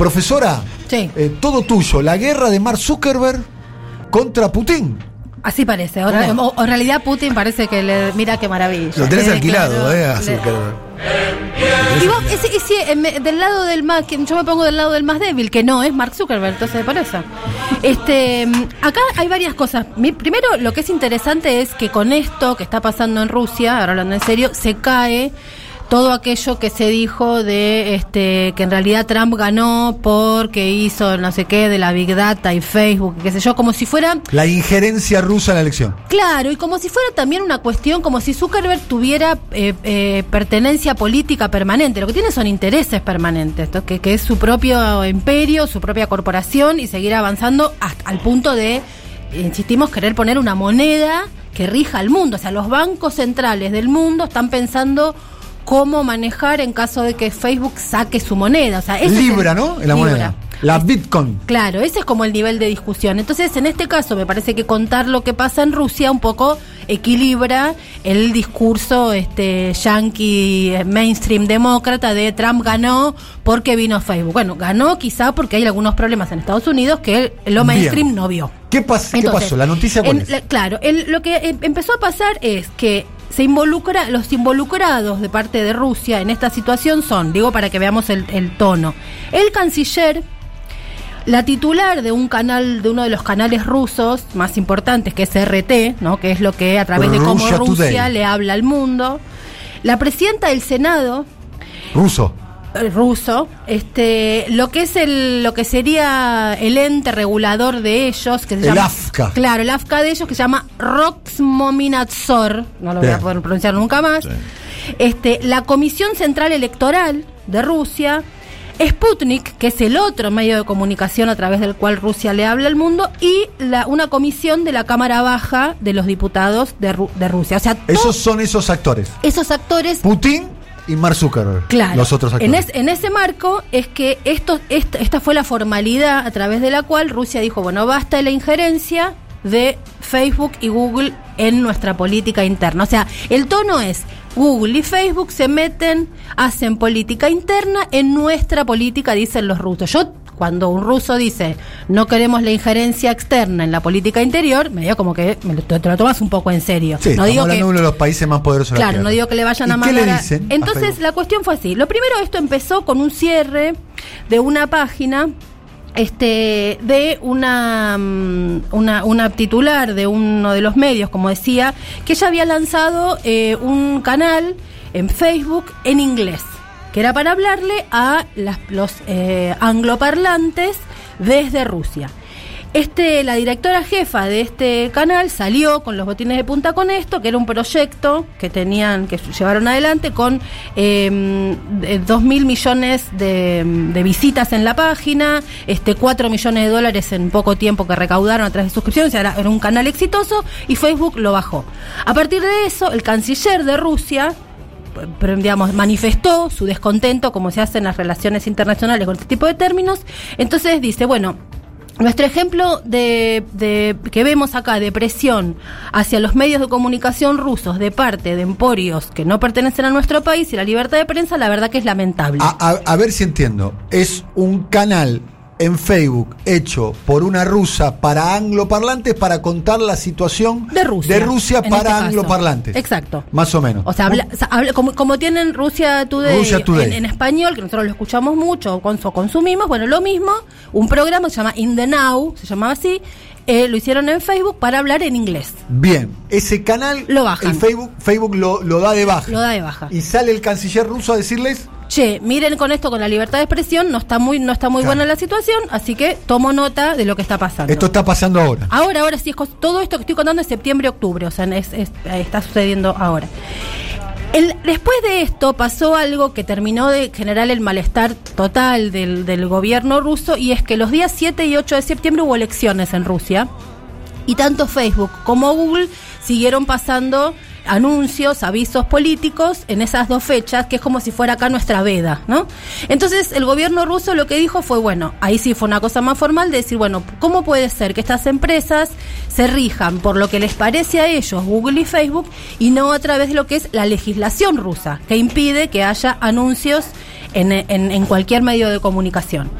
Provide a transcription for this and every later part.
Profesora, Sí. eh, todo tuyo, la guerra de Mark Zuckerberg contra Putin. Así parece. O, o en realidad Putin parece que le. Mira qué maravilla. Lo tenés Le alquilado, ¿eh? A le- Zuckerberg. Y vos, ese- ese, en me- del lado del más, yo me pongo del lado del más débil, que no es Mark Zuckerberg, entonces por eso. Este, acá hay varias cosas. Primero, lo que es interesante es que con esto que está pasando en Rusia, ahora hablando en serio, se cae todo aquello que se dijo de este que en realidad Trump ganó porque hizo no sé qué de la Big Data y Facebook, qué sé yo, como si fuera La injerencia rusa en la elección. Claro, y como si fuera también una cuestión, como si Zuckerberg tuviera eh, eh, pertenencia política permanente. Lo que tiene son intereses permanentes, esto, que, que es su propio imperio, su propia corporación y seguir avanzando hasta al punto de, insistimos, querer poner una moneda que rija al mundo. O sea, los bancos centrales del mundo están pensando cómo manejar en caso de que Facebook saque su moneda. O sea, es Libra, ¿no? La Libra. moneda. La Bitcoin. Claro, ese es como el nivel de discusión. Entonces, en este caso, me parece que contar lo que pasa en Rusia un poco equilibra el discurso este yankee eh, mainstream demócrata de Trump ganó porque vino Facebook. Bueno, ganó quizá porque hay algunos problemas en Estados Unidos que lo mainstream Bien. no vio. ¿Qué, pas- qué pasó? ¿La noticia cuál en- es? la- claro, el- lo que eh, empezó a pasar es que se involucra, los involucrados de parte de Rusia en esta situación son, digo para que veamos el, el tono, el canciller, la titular de un canal, de uno de los canales rusos más importantes, que es RT, ¿no? que es lo que a través de cómo Rusia Today. le habla al mundo, la presidenta del Senado, Ruso. Eh, ruso, este, lo que es el, lo que sería el ente regulador de ellos, que se El llama, AFCA. claro, el AFCA de ellos que se llama Roxmominatsor, no lo voy a poder pronunciar nunca más, este, la Comisión Central Electoral de Rusia, Sputnik, que es el otro medio de comunicación a través del cual Rusia le habla al mundo, y la, una comisión de la Cámara Baja de los diputados de, Ru- de Rusia. O sea, Esos son esos actores. esos actores Putin y Mark Zuckerberg. Claro. Los otros actores. En, es- en ese marco es que esto, esta, esta fue la formalidad a través de la cual Rusia dijo, bueno, basta de la injerencia de Facebook y Google en nuestra política interna. O sea, el tono es, Google y Facebook se meten, hacen política interna en nuestra política, dicen los rusos. Yo, cuando un ruso dice, no queremos la injerencia externa en la política interior, me digo como que me lo- te, lo tomas un poco en serio. Sí, no digo hablando que, uno de los países más poderosos de la Claro, no digo que le vayan ¿Y a qué mandar. le dicen? a Entonces, la cuestión fue así. Lo primero, esto empezó con un cierre de una página. Este, de una, mm, una, una titular de uno de los medios, como decía, que ella había lanzado eh, un canal en Facebook en inglés, que era para hablarle a los eh, angloparlantes desde Rusia. Este, la directora jefa de este canal salió con los botines de punta con esto, que era un proyecto que tenían, que llevaron adelante con eh, dos mil millones de, visitas en la página, este 4 millones de dólares en poco tiempo que recaudaron a través de suscripciones, era, era un canal exitoso y Facebook lo bajó. A partir de eso, el canciller de Rusia, digamos, manifestó su descontento, como se hace en las relaciones internacionales con este tipo de términos. Entonces dice, bueno, nuestro ejemplo de, que vemos acá de presión hacia los medios de comunicación rusos de parte de emporios que no pertenecen a nuestro país y la libertad de prensa, la verdad que es lamentable. A ver si entiendo. Es un canal en Facebook hecho por una rusa para angloparlantes para contar la situación de Rusia. de Rusia para este angloparlantes. Exacto. Más o menos. O sea, habla- habla- como, como tienen Rusia Today, Today. En, en español, que nosotros lo escuchamos mucho, cons- consumimos, bueno, lo mismo, un programa que se llama In the Now, se llamaba así, eh, lo hicieron en Facebook para hablar en inglés. Bien, ese canal, Lo bajan. el Facebook, Facebook lo, lo da de baja. Lo da de baja. Y sale el canciller ruso a decirles, Che, miren con esto, con la libertad de expresión, no está muy, no está muy Claro. buena la situación, así que tomo nota de lo que está pasando. esto está pasando ahora. Ahora, ahora sí, es todo esto que estoy contando es septiembre-octubre, o sea, es- es- está sucediendo ahora. El- después de esto pasó algo que terminó de generar el malestar total del, del gobierno ruso y es que los días 7 y 8 de septiembre hubo elecciones en Rusia y tanto Facebook como Google siguieron pasando anuncios, avisos políticos en esas dos fechas, que es como si fuera acá nuestra veda, ¿no? Entonces el gobierno ruso lo que dijo fue, bueno, ahí sí fue una cosa más formal de decir, bueno, ¿cómo puede ser que estas empresas se rijan por lo que les parece a ellos, Google y Facebook, y no a través de lo que es la legislación rusa, que impide que haya anuncios en, cualquier medio de comunicación.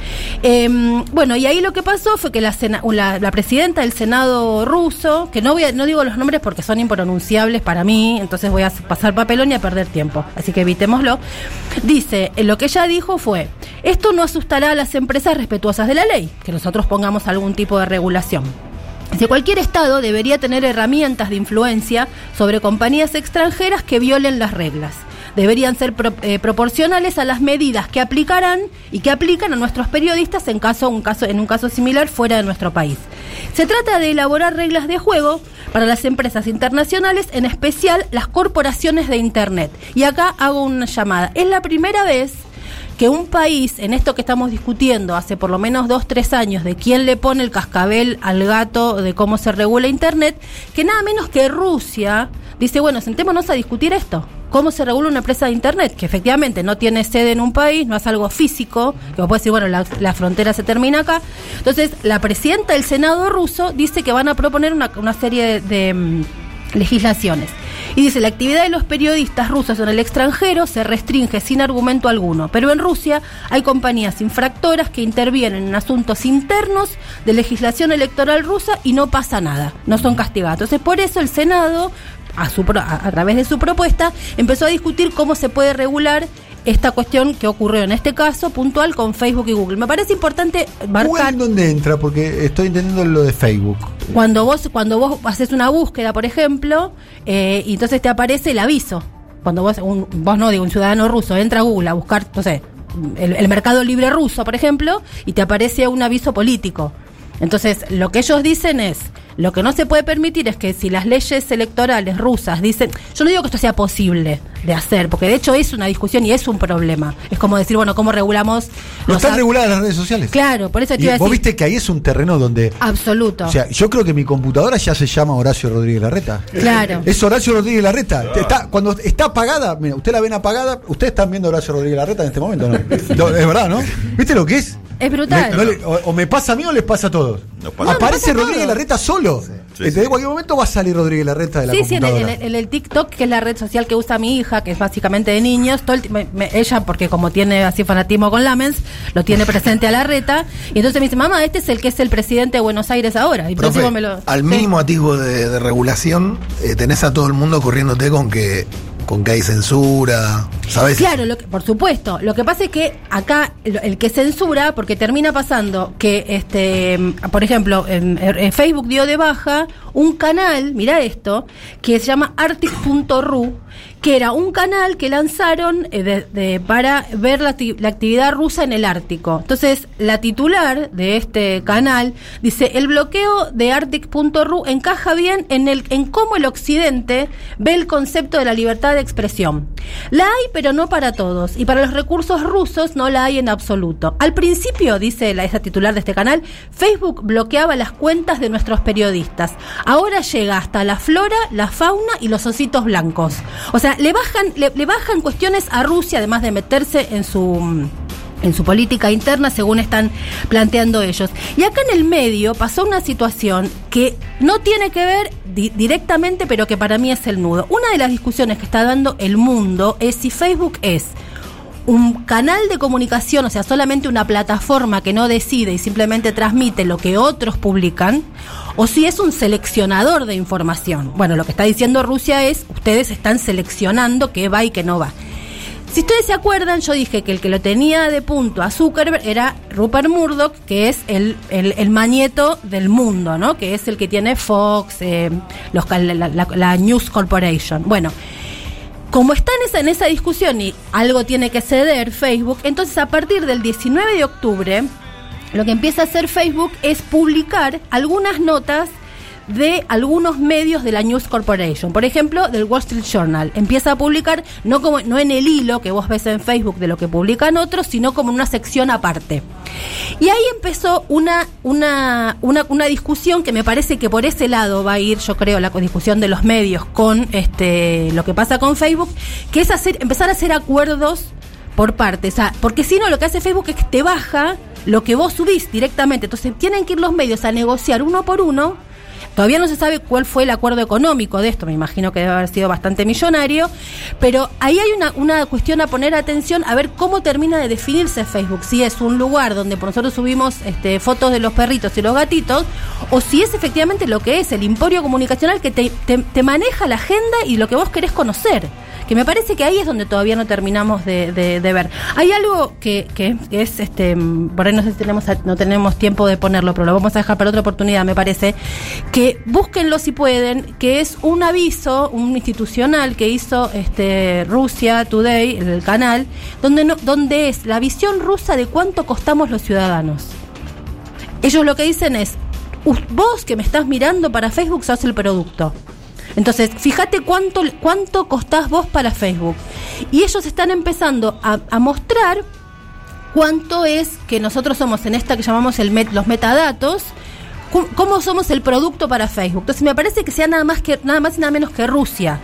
Em, bueno, y ahí lo que pasó fue que la, sena- la, la presidenta del Senado ruso, que no voy a- no digo los nombres porque son impronunciables para mí, entonces voy a pasar papelón y a perder tiempo, así que evitémoslo, dice, eh, lo que ella dijo fue, esto no asustará a las empresas respetuosas de la ley, que nosotros pongamos algún tipo de regulación. Dice, cualquier Estado debería tener herramientas de influencia sobre compañías extranjeras que violen las reglas. Deberían ser pro- eh, proporcionales a las medidas que aplicarán y que aplican a nuestros periodistas en, caso, un caso, en un caso similar fuera de nuestro país. Se trata de elaborar reglas de juego para las empresas internacionales, en especial las corporaciones de Internet. Y acá hago una llamada. Es la primera vez que un país, en esto que estamos discutiendo hace por lo menos dos, tres años, de quién le pone el cascabel al gato, de cómo se regula Internet, que nada menos que Rusia dice, bueno, sentémonos a discutir esto. ¿Cómo se regula una empresa de Internet? Que efectivamente no tiene sede en un país, no es algo físico, que vos podés decir, bueno, la, frontera se termina acá. Entonces, la presidenta del Senado ruso dice que van a proponer una, una serie de... de, mm, legislaciones. Y dice, la actividad de los periodistas rusos en el extranjero se restringe sin argumento alguno, pero en Rusia hay compañías infractoras que intervienen en asuntos internos de legislación electoral rusa y no pasa nada, no son castigados. Entonces, por eso el Senado, a, su, a través de su propuesta, empezó a discutir cómo se puede regular esta cuestión que ocurrió en este caso puntual con Facebook y Google. Me parece importante marcar... ¿dónde entra? Porque estoy entendiendo lo de Facebook. Cuando vos, cuando vos haces una búsqueda, por ejemplo, eh, y entonces te aparece el aviso. Cuando vos, un- vos no digo, un ciudadano ruso entra a Google a buscar, no sé, el, el mercado libre ruso, por ejemplo, y te aparece un aviso político. Entonces, lo que ellos dicen es, lo que no se puede permitir es que si las leyes electorales rusas dicen, yo no digo que esto sea posible de hacer, porque de hecho es una discusión y es un problema. Es como decir, bueno, ¿cómo regulamos No están a- reguladas las redes sociales. Claro, por eso te Y iba a vos decir. viste que ahí es un terreno donde. Absoluto. O sea, yo creo que mi computadora ya se llama Horacio Rodríguez Larreta. Claro. Es Horacio Rodríguez Larreta. Está, cuando está apagada, mira, usted la ven apagada, ustedes están viendo a Horacio Rodríguez Larreta en este momento. No, es verdad, ¿no? ¿Viste lo que es? Es brutal. Me- no le- o, o me pasa a mí o les pasa a todos. Pasa Aparece todos. Rodríguez Larreta solo. Sí, sí. cualquier momento va a salir Rodríguez Larreta de la Sí, sí, en el, computadora. en el- en el TikTok, que es la red social que usa mi hija, que es básicamente de niños, todo el ti- me- me- ella, porque como tiene así fanatismo con Lamens, lo tiene presente a la reta, y entonces me dice, mamá, este es el que es el presidente de Buenos Aires ahora. Y entonces Profe, me lo- al Sí. mínimo atisbo de, de regulación, eh, tenés a todo el mundo corriéndote con que con que hay censura, ¿sabes? Claro, lo que- por supuesto. Lo que pasa es que acá el que censura, porque termina pasando que, este, por ejemplo, en, Facebook dio de baja un canal, mira esto, que se llama Arctic.ru, que era un canal que lanzaron eh, de- para ver la, la actividad rusa en el Ártico. Entonces, la titular de este canal dice, el bloqueo de Arctic.ru encaja bien en, el, en cómo el Occidente ve el concepto de la libertad de expresión. La hay, pero no para todos. Y para los recursos rusos no la hay en absoluto. Al principio, dice la, esa titular de este canal, Facebook bloqueaba las cuentas de nuestros periodistas. Ahora llega hasta la flora, la fauna y los ositos blancos. O sea, le bajan, le, le bajan cuestiones a Rusia, además de meterse en su en su política interna, según están planteando ellos. Y acá en el medio pasó una situación que no tiene que ver di- directamente, pero que para mí es el nudo. Una de las discusiones que está dando el mundo es si Facebook es un canal de comunicación, o sea, solamente una plataforma que no decide y simplemente transmite lo que otros publican, o si es un seleccionador de información. Bueno, lo que está diciendo Rusia es, ustedes están seleccionando qué va y qué no va. Si ustedes se acuerdan, yo dije que el que lo tenía de punto a Zuckerberg era Rupert Murdoch, que es el, el, el del mundo, ¿no? Que es el que tiene Fox, eh, los, la, la- la News Corporation. Bueno, como está en esa, en esa discusión y algo tiene que ceder Facebook, entonces a partir del 19 de octubre, lo que empieza a hacer Facebook es publicar algunas notas de algunos medios de la News Corporation. Por ejemplo, del Wall Street Journal. Empieza a publicar no, como, no en el hilo que vos ves en Facebook de lo que publican otros, sino como en una sección aparte. Y ahí empezó una, una, una, una discusión que me parece que por ese lado va a ir, yo creo, la discusión de los medios con este lo que pasa con Facebook, que es hacer, empezar a hacer acuerdos por partes. O sea, porque si no, lo que hace Facebook es que te baja lo que vos subís directamente. Entonces tienen que ir los medios a negociar uno por uno Todavía no se sabe cuál fue el acuerdo económico de esto, me imagino que debe haber sido bastante millonario, pero ahí hay una, una cuestión a poner atención a ver cómo termina de definirse Facebook, si es un lugar donde por nosotros subimos este, fotos de los perritos y los gatitos, o si es efectivamente lo que es el emporio comunicacional que te, te, te maneja la agenda y lo que vos querés conocer que me parece que ahí es donde todavía no terminamos de, de, de ver. Hay algo que, que, es, este, por ahí no sé si tenemos, no tenemos tiempo de ponerlo, pero lo vamos a dejar para otra oportunidad, me parece, que búsquenlo si pueden, que es un aviso, un institucional que hizo este, Rusia Today, el canal, donde, no, donde es la visión rusa de cuánto costamos los ciudadanos. Ellos lo que dicen es, vos que me estás mirando para Facebook sos el producto. Entonces, fíjate cuánto, cuánto costás vos para Facebook. Y ellos están empezando a, a mostrar cuánto es que nosotros somos en esta que llamamos el met, los metadatos, cómo somos el producto para Facebook. Entonces me parece que sea nada más que nada más y nada menos que Rusia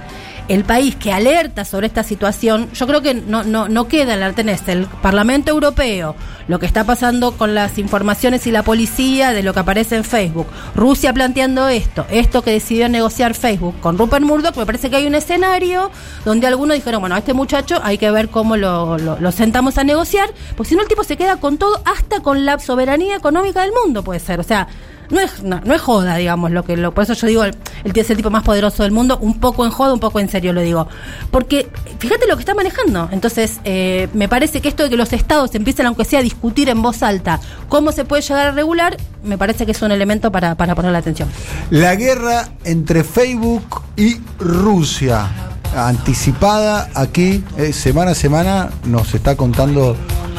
el país que alerta sobre esta situación, yo creo que no, no, no queda en la el Parlamento Europeo, lo que está pasando con las informaciones y la policía de lo que aparece en Facebook, Rusia planteando esto, esto que decidió negociar Facebook con Rupert Murdoch, me parece que hay un escenario donde algunos dijeron, bueno, a este muchacho hay que ver cómo lo, lo, lo sentamos a negociar, porque si no el tipo se queda con todo, hasta con la soberanía económica del mundo puede ser, o sea, no es, no, no, es joda, digamos, lo que lo, por eso yo digo, el, el, es el tipo más poderoso del mundo, un poco en joda, un poco en serio lo digo. Porque fíjate lo que está manejando. Entonces, eh, me parece que esto de que los estados empiecen, aunque sea, a discutir en voz alta cómo se puede llegar a regular, me parece que es un elemento para, para poner la atención. La guerra entre Facebook y Rusia anticipada aquí, eh, semana a semana, nos está contando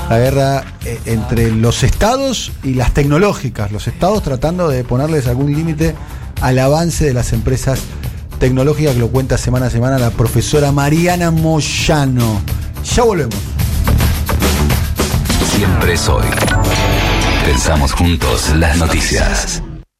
la guerra eh, entre los estados y las tecnológicas. Los estados tratando de ponerles algún límite al avance de las empresas tecnológicas, que lo cuenta semana a semana la profesora Mariana Moyano. Ya volvemos. Siempre soy. Pensamos juntos las noticias.